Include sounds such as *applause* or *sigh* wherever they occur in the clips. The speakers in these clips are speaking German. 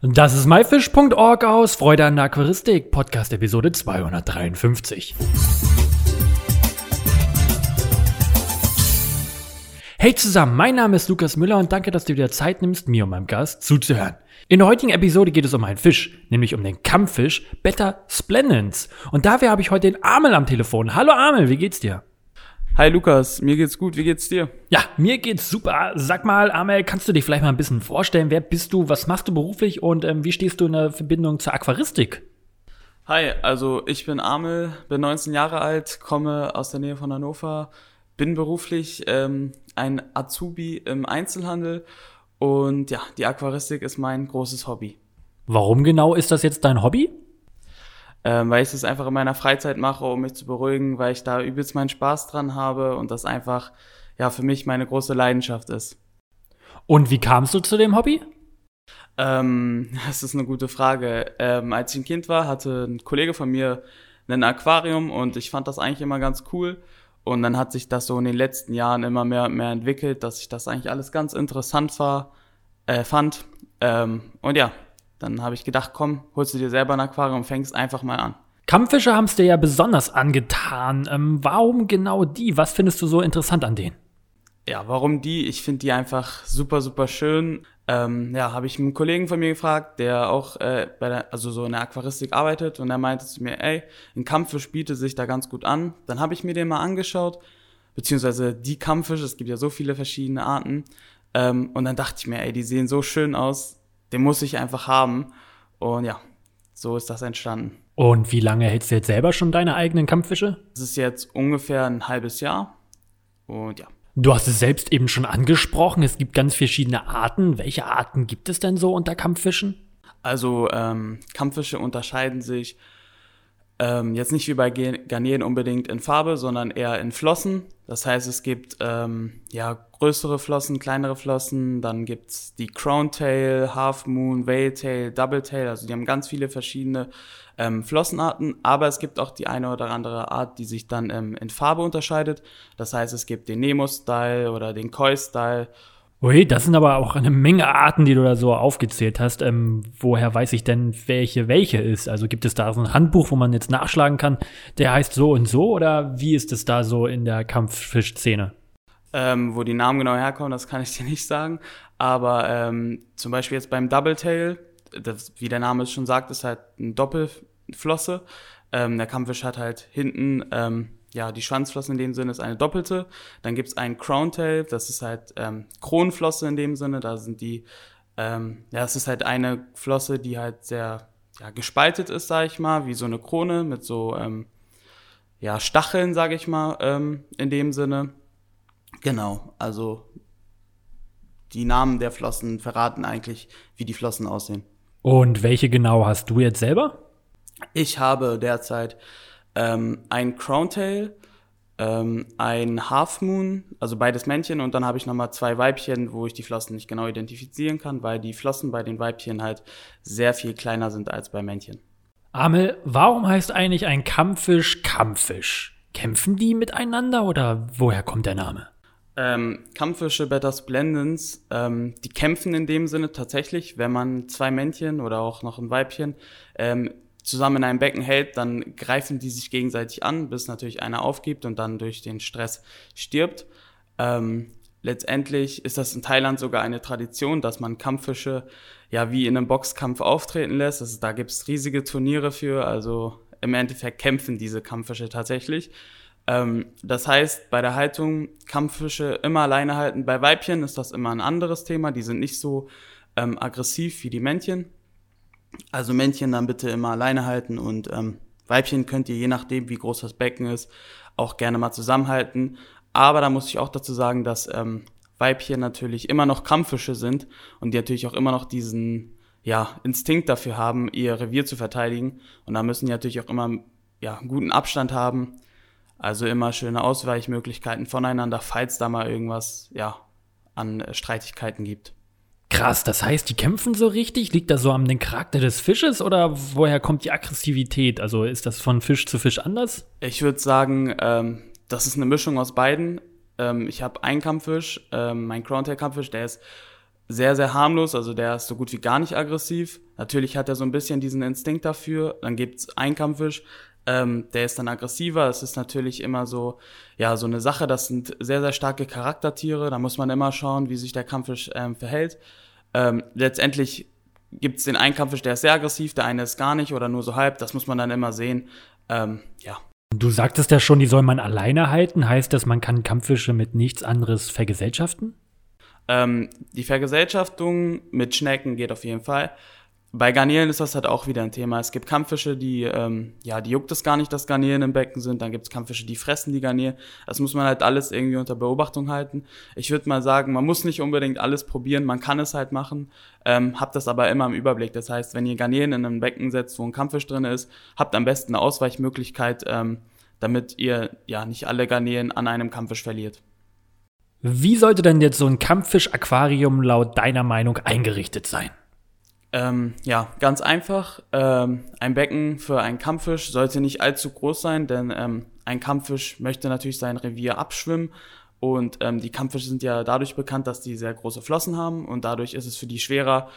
Das ist myfish.org aus Freude an der Aquaristik, Podcast Episode 253. Hey zusammen, mein Name ist Lukas Müller und danke, dass du dir Zeit nimmst, mir und meinem Gast zuzuhören. In der heutigen Episode geht es um einen Fisch, nämlich um den Kampffisch Betta splendens. Und dafür habe ich heute den Amel am Telefon. Hallo Amel, wie geht's dir? Hi Lukas, mir geht's gut, wie geht's dir? Ja, mir geht's super. Sag mal, Amel, kannst du dich vielleicht mal ein bisschen vorstellen? Wer bist du, was machst du beruflich und ähm, wie stehst du in der Verbindung zur Aquaristik? Hi, also ich bin Amel, bin 19 Jahre alt, komme aus der Nähe von Hannover, bin beruflich ähm, ein Azubi im Einzelhandel und ja, die Aquaristik ist mein großes Hobby. Warum genau ist das jetzt dein Hobby? Ähm, weil ich es einfach in meiner Freizeit mache, um mich zu beruhigen, weil ich da übelst meinen Spaß dran habe und das einfach ja für mich meine große Leidenschaft ist. Und wie kamst du zu dem Hobby? Ähm, *laughs* das ist eine gute Frage. Ähm, als ich ein Kind war, hatte ein Kollege von mir ein Aquarium und ich fand das eigentlich immer ganz cool. Und dann hat sich das so in den letzten Jahren immer mehr und mehr entwickelt, dass ich das eigentlich alles ganz interessant war, äh, fand. Ähm, und ja, dann habe ich gedacht, komm, holst du dir selber ein Aquarium und fängst einfach mal an. Kampffische haben es dir ja besonders angetan. Ähm, warum genau die? Was findest du so interessant an denen? Ja, warum die? Ich finde die einfach super, super schön. Ähm, ja, habe ich einen Kollegen von mir gefragt, der auch äh, bei der, also so in der Aquaristik arbeitet und er meinte zu mir, ey, ein Kampffisch bietet sich da ganz gut an. Dann habe ich mir den mal angeschaut, beziehungsweise die Kampffische, es gibt ja so viele verschiedene Arten. Ähm, und dann dachte ich mir, ey, die sehen so schön aus, den muss ich einfach haben. Und ja, so ist das entstanden. Und wie lange hältst du jetzt selber schon deine eigenen Kampffische? Das ist jetzt ungefähr ein halbes Jahr. Und ja. Du hast es selbst eben schon angesprochen. Es gibt ganz verschiedene Arten. Welche Arten gibt es denn so unter Kampffischen? Also ähm, Kampffische unterscheiden sich ähm, jetzt nicht wie bei Garnelen unbedingt in Farbe, sondern eher in Flossen. Das heißt, es gibt ähm, ja größere Flossen, kleinere Flossen, dann gibt's die Crown Tail, Half Moon, Whale Tail, Double Tail, also die haben ganz viele verschiedene ähm, Flossenarten, aber es gibt auch die eine oder andere Art, die sich dann ähm, in Farbe unterscheidet. Das heißt, es gibt den Nemo-Style oder den Koi-Style Ui, das sind aber auch eine Menge Arten, die du da so aufgezählt hast. Ähm, woher weiß ich denn, welche welche ist? Also gibt es da so ein Handbuch, wo man jetzt nachschlagen kann, der heißt so und so? Oder wie ist es da so in der Kampffischszene? Ähm, wo die Namen genau herkommen, das kann ich dir nicht sagen. Aber ähm, zum Beispiel jetzt beim Double Tail, das, wie der Name es schon sagt, ist halt eine Doppelflosse. Ähm, der Kampffisch hat halt hinten ähm, ja, die Schwanzflosse in dem Sinne ist eine doppelte. Dann gibt es einen Crown Tail, das ist halt ähm, Kronenflosse in dem Sinne. Da sind die, ähm, ja, es ist halt eine Flosse, die halt sehr ja, gespaltet ist, sage ich mal, wie so eine Krone mit so ähm, ja, Stacheln, sage ich mal, ähm, in dem Sinne. Genau, also die Namen der Flossen verraten eigentlich, wie die Flossen aussehen. Und welche genau hast du jetzt selber? Ich habe derzeit ähm, ein Crowntail, ähm, ein Half Moon, also beides Männchen und dann habe ich nochmal zwei Weibchen, wo ich die Flossen nicht genau identifizieren kann, weil die Flossen bei den Weibchen halt sehr viel kleiner sind als bei Männchen. Amel, warum heißt eigentlich ein Kampffisch Kampffisch? Kämpfen die miteinander oder woher kommt der Name? Ähm, Kampffische Beta Splendens, ähm, die kämpfen in dem Sinne tatsächlich, wenn man zwei Männchen oder auch noch ein Weibchen ähm, zusammen in einem Becken hält, dann greifen die sich gegenseitig an, bis natürlich einer aufgibt und dann durch den Stress stirbt. Ähm, letztendlich ist das in Thailand sogar eine Tradition, dass man Kampffische ja wie in einem Boxkampf auftreten lässt. Also, da gibt's riesige Turniere für, also im Endeffekt kämpfen diese Kampffische tatsächlich. Ähm, das heißt, bei der Haltung Kampffische immer alleine halten. Bei Weibchen ist das immer ein anderes Thema. Die sind nicht so ähm, aggressiv wie die Männchen. Also Männchen dann bitte immer alleine halten und ähm, Weibchen könnt ihr, je nachdem, wie groß das Becken ist, auch gerne mal zusammenhalten. Aber da muss ich auch dazu sagen, dass ähm, Weibchen natürlich immer noch Kampffische sind und die natürlich auch immer noch diesen ja, Instinkt dafür haben, ihr Revier zu verteidigen. Und da müssen die natürlich auch immer ja, einen guten Abstand haben. Also immer schöne Ausweichmöglichkeiten voneinander, falls da mal irgendwas ja, an Streitigkeiten gibt. Krass, das heißt, die kämpfen so richtig? Liegt das so am den Charakter des Fisches oder woher kommt die Aggressivität? Also ist das von Fisch zu Fisch anders? Ich würde sagen, ähm, das ist eine Mischung aus beiden. Ähm, ich habe einen Kampffisch, ähm, mein Crowntail-Kampffisch, der ist sehr, sehr harmlos, also der ist so gut wie gar nicht aggressiv. Natürlich hat er so ein bisschen diesen Instinkt dafür. Dann gibt's einen Kampffisch, ähm, der ist dann aggressiver. Es ist natürlich immer so, ja, so eine Sache. Das sind sehr, sehr starke Charaktertiere. Da muss man immer schauen, wie sich der Kampffisch ähm, verhält. Ähm, letztendlich gibt's den einen Kampffisch, der ist sehr aggressiv, der eine ist gar nicht oder nur so halb. Das muss man dann immer sehen. Ähm, ja. Du sagtest ja schon, die soll man alleine halten. Heißt das, man kann Kampffische mit nichts anderes vergesellschaften? Ähm, die Vergesellschaftung mit Schnecken geht auf jeden Fall. Bei Garnelen ist das halt auch wieder ein Thema. Es gibt Kampffische, die, ähm, ja, die juckt es gar nicht, dass Garnelen im Becken sind. Dann gibt es Kampffische, die fressen die Garnelen. Das muss man halt alles irgendwie unter Beobachtung halten. Ich würde mal sagen, man muss nicht unbedingt alles probieren, man kann es halt machen. Ähm, habt das aber immer im Überblick. Das heißt, wenn ihr Garnelen in einem Becken setzt, wo ein Kampffisch drin ist, habt am besten eine Ausweichmöglichkeit, ähm, damit ihr ja nicht alle Garnelen an einem Kampffisch verliert. Wie sollte denn jetzt so ein Kampffisch-Aquarium laut deiner Meinung eingerichtet sein? Ähm, ja, ganz einfach. Ähm, ein Becken für einen Kampffisch sollte nicht allzu groß sein, denn ähm, ein Kampffisch möchte natürlich sein Revier abschwimmen. Und ähm, die Kampffische sind ja dadurch bekannt, dass die sehr große Flossen haben und dadurch ist es für die schwerer.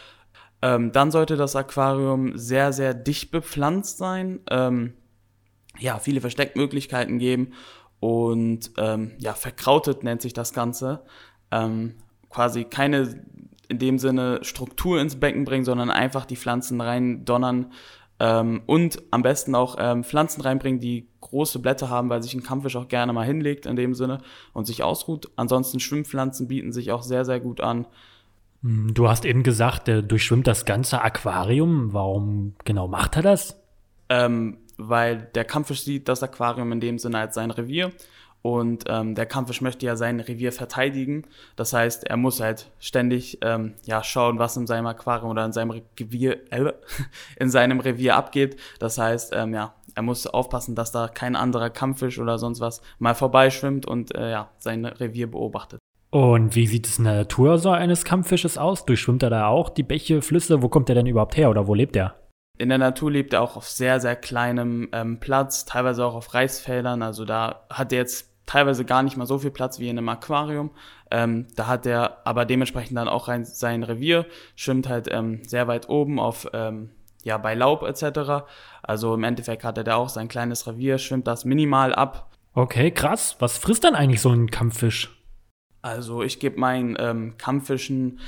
Ähm, dann sollte das Aquarium sehr, sehr dicht bepflanzt sein. Ähm, ja, viele Versteckmöglichkeiten geben und ja, verkrautet nennt sich das Ganze. Quasi keine in dem Sinne Struktur ins Becken bringen, sondern einfach die Pflanzen rein donnern ähm, und am besten auch ähm, Pflanzen reinbringen, die große Blätter haben, weil sich ein Kampffisch auch gerne mal hinlegt in dem Sinne und sich ausruht. Ansonsten Schwimmpflanzen bieten sich auch sehr, sehr gut an. Hm, du hast eben gesagt, der durchschwimmt das ganze Aquarium. Warum genau macht er das? Ähm, weil der Kampffisch sieht das Aquarium in dem Sinne als sein Revier und ähm, der Kampffisch möchte ja sein Revier verteidigen. Das heißt, er muss halt ständig ähm, ja schauen, was in seinem Aquarium oder in seinem Revier äh, *laughs* in seinem Revier abgeht. Das heißt, ähm, ja, er muss aufpassen, dass da kein anderer Kampffisch oder sonst was mal vorbeischwimmt und äh, ja sein Revier beobachtet. Und wie sieht es in der Natur so eines Kampffisches aus? Durchschwimmt er da auch die Bäche, Flüsse? Wo kommt er denn überhaupt her oder wo lebt er? In der Natur lebt er auch auf sehr, sehr kleinem ähm, Platz, teilweise auch auf Reisfeldern. Also da hat er jetzt teilweise gar nicht mal so viel Platz wie in einem Aquarium. Ähm, da hat er aber dementsprechend dann auch rein, sein Revier, schwimmt halt ähm, sehr weit oben auf, ähm, ja, bei Laub etc. Also im Endeffekt hat er da auch sein kleines Revier, schwimmt das minimal ab. Okay, krass. Was frisst dann eigentlich so ein Kampffisch? Also ich gebe meinen ähm, Kampffischen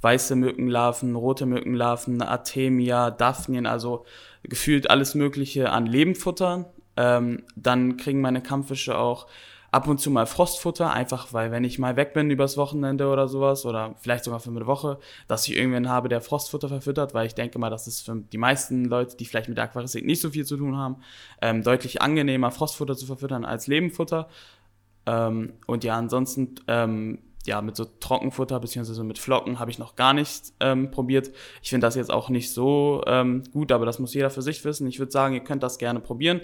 weiße Mückenlarven, rote Mückenlarven, Artemia, Daphnien, also gefühlt alles Mögliche an Lebenfutter. Ähm, dann kriegen meine Kampffische auch ab und zu mal Frostfutter, einfach weil wenn ich mal weg bin übers Wochenende oder sowas oder vielleicht sogar für eine Woche, dass ich irgendwen habe, der Frostfutter verfüttert, weil ich denke mal, das ist für die meisten Leute, die vielleicht mit der Aquaristik nicht so viel zu tun haben, ähm, deutlich angenehmer, Frostfutter zu verfüttern als Lebenfutter. Ähm, und ja, ansonsten ähm, ja, mit so Trockenfutter beziehungsweise mit Flocken habe ich noch gar nicht ähm, probiert. Ich finde das jetzt auch nicht so ähm, gut, aber das muss jeder für sich wissen. Ich würde sagen, ihr könnt das gerne probieren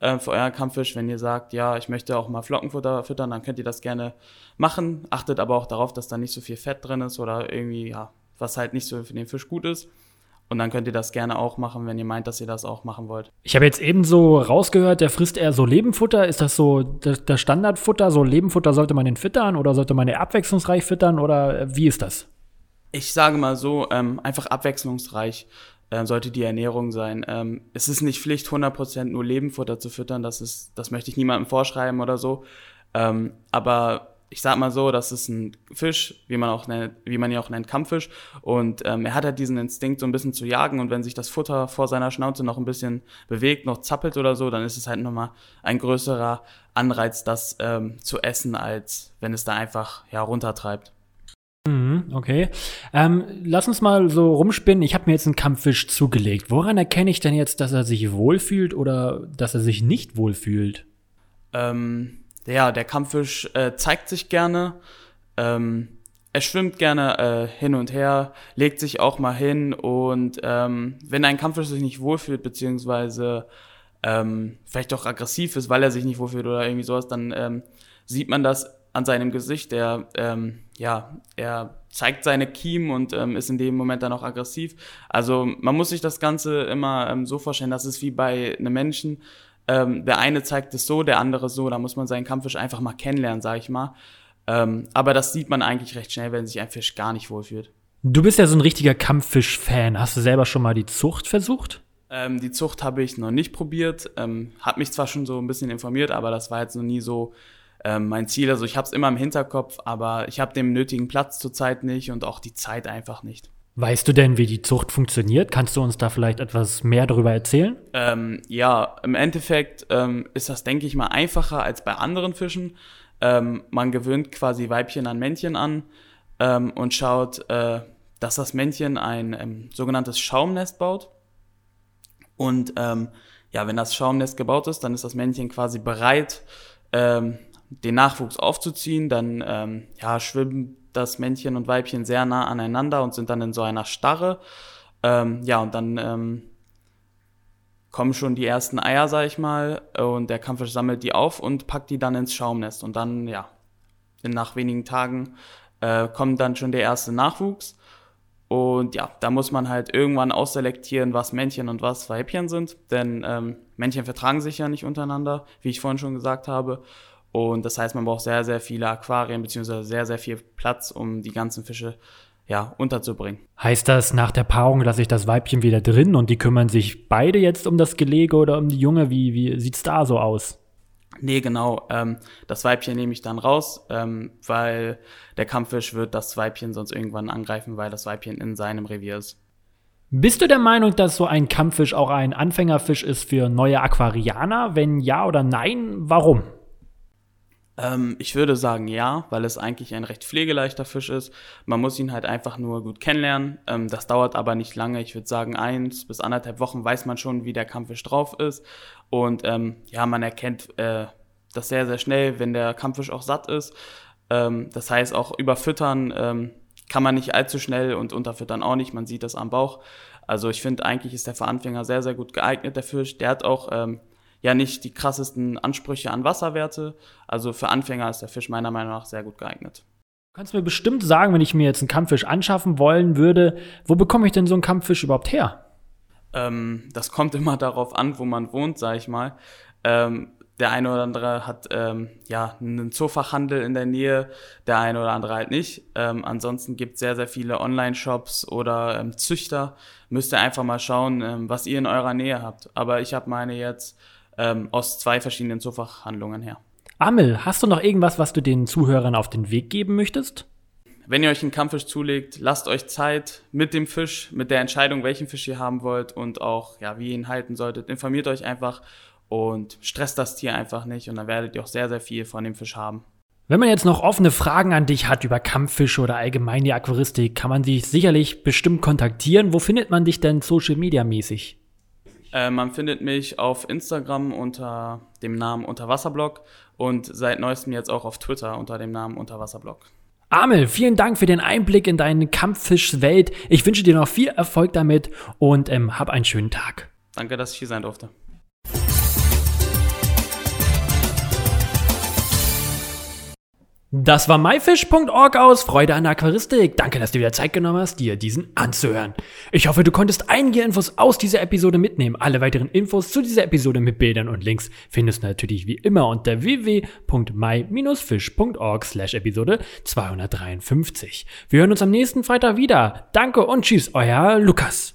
äh, für euren Kampffisch. Wenn ihr sagt, ja, ich möchte auch mal Flockenfutter füttern, dann könnt ihr das gerne machen. Achtet aber auch darauf, dass da nicht so viel Fett drin ist oder irgendwie, ja, was halt nicht so für den Fisch gut ist. Und dann könnt ihr das gerne auch machen, wenn ihr meint, dass ihr das auch machen wollt. Ich habe jetzt eben so rausgehört, der frisst eher so Lebenfutter. Ist das so das Standardfutter? So Lebenfutter sollte man den füttern oder sollte man den abwechslungsreich füttern oder wie ist das? Ich sage mal so, ähm, einfach abwechslungsreich äh, sollte die Ernährung sein. Ähm, es ist nicht Pflicht, 100% nur Lebenfutter zu füttern. Das ist, das möchte ich niemandem vorschreiben oder so. Ähm, aber ich sag mal so, das ist ein Fisch, wie man auch nennt, wie man ihn auch nennt, Kampffisch. Und ähm, er hat halt diesen Instinkt, so ein bisschen zu jagen. Und wenn sich das Futter vor seiner Schnauze noch ein bisschen bewegt, noch zappelt oder so, dann ist es halt nochmal ein größerer Anreiz, das ähm, zu essen, als wenn es da einfach ja runtertreibt. Mhm, okay. Ähm, lass uns mal so rumspinnen. Ich habe mir jetzt einen Kampffisch zugelegt. Woran erkenne ich denn jetzt, dass er sich wohlfühlt oder dass er sich nicht wohlfühlt? Ähm, ja, der Kampffisch äh, zeigt sich gerne. Ähm, er schwimmt gerne äh, hin und her, legt sich auch mal hin und ähm, wenn ein Kampffisch sich nicht wohlfühlt, beziehungsweise ähm, vielleicht auch aggressiv ist, weil er sich nicht wohlfühlt oder irgendwie sowas, dann ähm, sieht man das an seinem Gesicht. Er, ähm, ja, er zeigt seine Kiemen und ähm, ist in dem Moment dann auch aggressiv. Also man muss sich das Ganze immer ähm, so vorstellen, dass es wie bei einem Menschen ähm, der eine zeigt es so, der andere so. Da muss man seinen Kampffisch einfach mal kennenlernen, sag ich mal. Ähm, aber das sieht man eigentlich recht schnell, wenn sich ein Fisch gar nicht wohlfühlt. Du bist ja so ein richtiger Kampffisch-Fan. Hast du selber schon mal die Zucht versucht? Ähm, die Zucht habe ich noch nicht probiert. Ähm, habe mich zwar schon so ein bisschen informiert, aber das war jetzt noch nie so ähm, mein Ziel. Also ich habe es immer im Hinterkopf, aber ich habe den nötigen Platz zurzeit nicht und auch die Zeit einfach nicht. Weißt du denn, wie die Zucht funktioniert? Kannst du uns da vielleicht etwas mehr darüber erzählen? Ähm, ja, im Endeffekt ähm, ist das, denke ich mal, einfacher als bei anderen Fischen. Ähm, man gewöhnt quasi Weibchen an Männchen an ähm, und schaut, äh, dass das Männchen ein ähm, sogenanntes Schaumnest baut. Und ja, wenn das Schaumnest gebaut ist, dann ist das Männchen quasi bereit, ähm, den Nachwuchs aufzuziehen. Dann ähm, ja, schwimmen das Männchen und Weibchen sehr nah aneinander und sind dann in so einer Starre. Ähm, ja, und dann ähm, kommen schon die ersten Eier, sag ich mal, und der Kampffisch sammelt die auf und packt die dann ins Schaumnest. Und dann, ja, nach wenigen Tagen äh, kommt dann schon der erste Nachwuchs. Und ja, da muss man halt irgendwann ausselektieren, was Männchen und was Weibchen sind. Denn ähm, Männchen vertragen sich ja nicht untereinander, wie ich vorhin schon gesagt habe. Und das heißt, man braucht sehr, sehr viele Aquarien beziehungsweise sehr, sehr viel Platz, um die ganzen Fische ja, unterzubringen. Heißt das, nach der Paarung lasse ich das Weibchen wieder drin und die kümmern sich beide jetzt um das Gelege oder um die Junge? Wie, wie sieht's da so aus? Nee, genau. Ähm, das Weibchen nehme ich dann raus, ähm, weil der Kampffisch wird das Weibchen sonst irgendwann angreifen, weil das Weibchen in seinem Revier ist. Bist du der Meinung, dass so ein Kampffisch auch ein Anfängerfisch ist für neue Aquarianer? Wenn ja oder nein, warum? Ähm, ich würde sagen ja, weil es eigentlich ein recht pflegeleichter Fisch ist. Man muss ihn halt einfach nur gut kennenlernen. Ähm, das dauert aber nicht lange. Ich würde sagen, eins bis anderthalb Wochen weiß man schon, wie der Kampffisch drauf ist. Und ähm, ja, man erkennt äh, das sehr, sehr schnell, wenn der Kampffisch auch satt ist. Ähm, das heißt, auch überfüttern ähm, kann man nicht allzu schnell und unterfüttern auch nicht. Man sieht das am Bauch. Also ich finde, eigentlich ist der für Anfänger sehr, sehr gut geeignet, der Fisch. Der hat auch ähm, ja nicht die krassesten Ansprüche an Wasserwerte. Also für Anfänger ist der Fisch meiner Meinung nach sehr gut geeignet. Du kannst mir bestimmt sagen, wenn ich mir jetzt einen Kampffisch anschaffen wollen würde, wo bekomme ich denn so einen Kampffisch überhaupt her? Ähm, das kommt immer darauf an, wo man wohnt, sag ich mal. Ähm, der eine oder andere hat ähm, ja einen Zoofachhandel in der Nähe, der eine oder andere halt nicht. Ähm, ansonsten gibt es sehr, sehr viele Online-Shops oder ähm, Züchter. Müsst ihr einfach mal schauen, ähm, was ihr in eurer Nähe habt. Aber ich habe meine jetzt ähm, aus zwei verschiedenen Zoofachhandlungen her. Amel, hast du noch irgendwas, was du den Zuhörern auf den Weg geben möchtest? Wenn ihr euch einen Kampffisch zulegt, lasst euch Zeit mit dem Fisch, mit der Entscheidung, welchen Fisch ihr haben wollt und auch, ja, wie ihr ihn halten solltet. Informiert euch einfach und stresst das Tier einfach nicht und dann werdet ihr auch sehr, sehr viel von dem Fisch haben. Wenn man jetzt noch offene Fragen an dich hat über Kampffische oder allgemein die Aquaristik, kann man dich sicherlich bestimmt kontaktieren. Wo findet man dich denn social media mäßig? Äh, man findet mich auf Instagram unter dem Namen Unterwasserblog und seit neuestem jetzt auch auf Twitter unter dem Namen Unterwasserblog. Amel, vielen Dank für den Einblick in deine Kampffischwelt. Ich wünsche dir noch viel Erfolg damit und ähm, hab einen schönen Tag. Danke, dass ich hier sein durfte. Das war myfish.org aus Freude an der Aquaristik. Danke, dass du dir Zeit genommen hast, dir diesen anzuhören. Ich hoffe, du konntest einige Infos aus dieser Episode mitnehmen. Alle weiteren Infos zu dieser Episode mit Bildern und Links findest du natürlich wie immer unter www.my-fish.org slash Episode 253. Wir hören uns am nächsten Freitag wieder. Danke und tschüss, euer Lukas.